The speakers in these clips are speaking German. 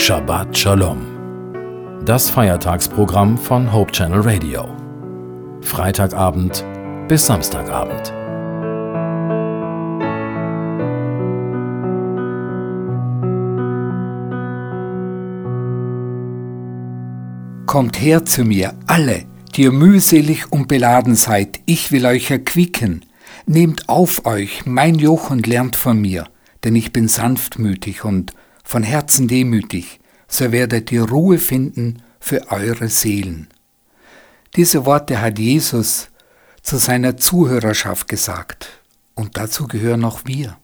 Shabbat Shalom. Das Feiertagsprogramm von Hope Channel Radio. Freitagabend bis Samstagabend. Kommt her zu mir, alle, die ihr mühselig und beladen seid, ich will euch erquicken. Nehmt auf euch mein Joch und lernt von mir, denn ich bin sanftmütig und von Herzen demütig, so werdet ihr Ruhe finden für eure Seelen. Diese Worte hat Jesus zu seiner Zuhörerschaft gesagt, und dazu gehören auch wir.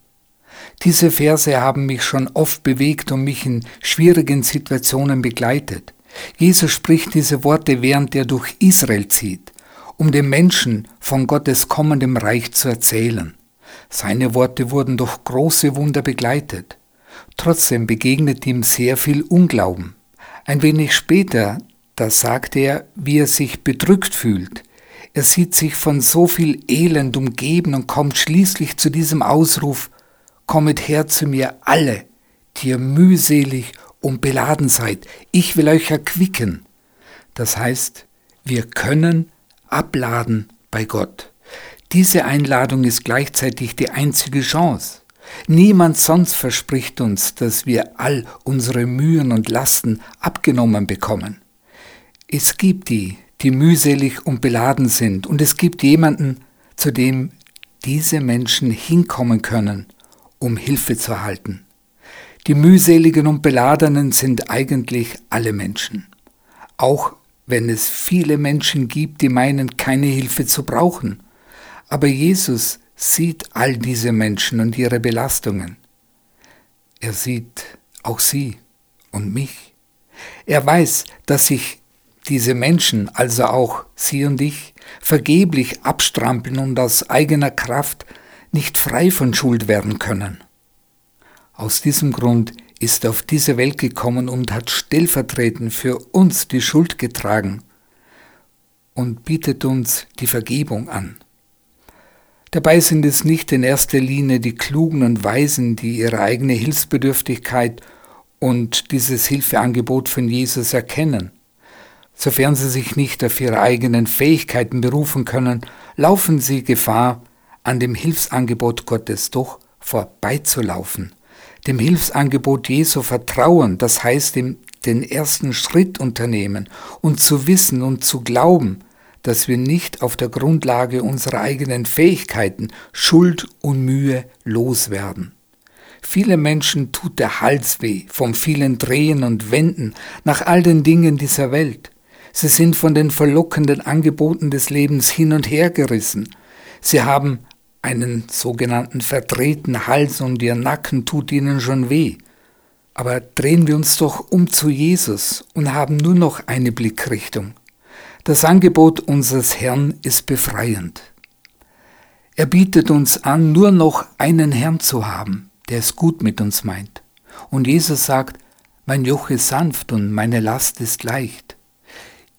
Diese Verse haben mich schon oft bewegt und mich in schwierigen Situationen begleitet. Jesus spricht diese Worte, während er durch Israel zieht, um den Menschen von Gottes kommendem Reich zu erzählen. Seine Worte wurden durch große Wunder begleitet. Trotzdem begegnet ihm sehr viel Unglauben. Ein wenig später, da sagt er, wie er sich bedrückt fühlt. Er sieht sich von so viel Elend umgeben und kommt schließlich zu diesem Ausruf, Kommet her zu mir alle, die ihr mühselig und beladen seid, ich will euch erquicken. Das heißt, wir können abladen bei Gott. Diese Einladung ist gleichzeitig die einzige Chance. Niemand sonst verspricht uns, dass wir all unsere Mühen und Lasten abgenommen bekommen. Es gibt die, die mühselig und beladen sind, und es gibt jemanden, zu dem diese Menschen hinkommen können, um Hilfe zu erhalten. Die mühseligen und beladenen sind eigentlich alle Menschen, auch wenn es viele Menschen gibt, die meinen, keine Hilfe zu brauchen. Aber Jesus sieht all diese Menschen und ihre Belastungen. Er sieht auch sie und mich. Er weiß, dass sich diese Menschen, also auch sie und ich, vergeblich abstrampeln und aus eigener Kraft nicht frei von Schuld werden können. Aus diesem Grund ist er auf diese Welt gekommen und hat stellvertretend für uns die Schuld getragen und bietet uns die Vergebung an. Dabei sind es nicht in erster Linie die Klugen und Weisen, die ihre eigene Hilfsbedürftigkeit und dieses Hilfeangebot von Jesus erkennen. Sofern sie sich nicht auf ihre eigenen Fähigkeiten berufen können, laufen sie Gefahr, an dem Hilfsangebot Gottes doch vorbeizulaufen. Dem Hilfsangebot Jesu vertrauen, das heißt den ersten Schritt unternehmen und zu wissen und zu glauben, dass wir nicht auf der Grundlage unserer eigenen Fähigkeiten Schuld und Mühe loswerden. Viele Menschen tut der Hals weh vom vielen Drehen und Wenden nach all den Dingen dieser Welt. Sie sind von den verlockenden Angeboten des Lebens hin und her gerissen. Sie haben einen sogenannten verdrehten Hals und ihr Nacken tut ihnen schon weh. Aber drehen wir uns doch um zu Jesus und haben nur noch eine Blickrichtung. Das Angebot unseres Herrn ist befreiend. Er bietet uns an, nur noch einen Herrn zu haben, der es gut mit uns meint. Und Jesus sagt, mein Joch ist sanft und meine Last ist leicht.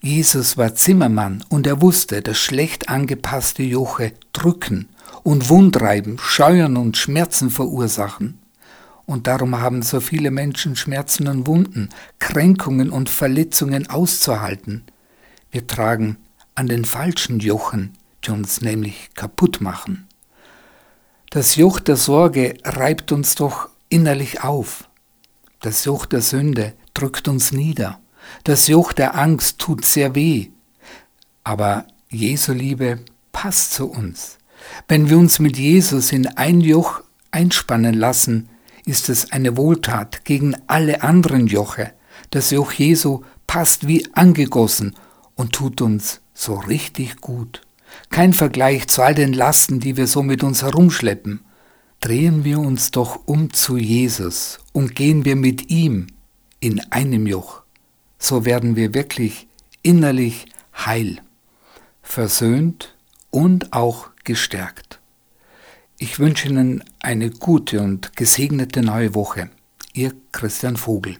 Jesus war Zimmermann und er wusste, dass schlecht angepasste Joche drücken und wundreiben, scheuern und Schmerzen verursachen. Und darum haben so viele Menschen Schmerzen und Wunden, Kränkungen und Verletzungen auszuhalten, wir tragen an den falschen Jochen, die uns nämlich kaputt machen. Das Joch der Sorge reibt uns doch innerlich auf. Das Joch der Sünde drückt uns nieder. Das Joch der Angst tut sehr weh. Aber Jesu Liebe passt zu uns. Wenn wir uns mit Jesus in ein Joch einspannen lassen, ist es eine Wohltat gegen alle anderen Joche. Das Joch Jesu passt wie angegossen und tut uns so richtig gut. Kein Vergleich zu all den Lasten, die wir so mit uns herumschleppen. Drehen wir uns doch um zu Jesus und gehen wir mit ihm in einem Joch. So werden wir wirklich innerlich heil, versöhnt und auch gestärkt. Ich wünsche Ihnen eine gute und gesegnete neue Woche. Ihr Christian Vogel.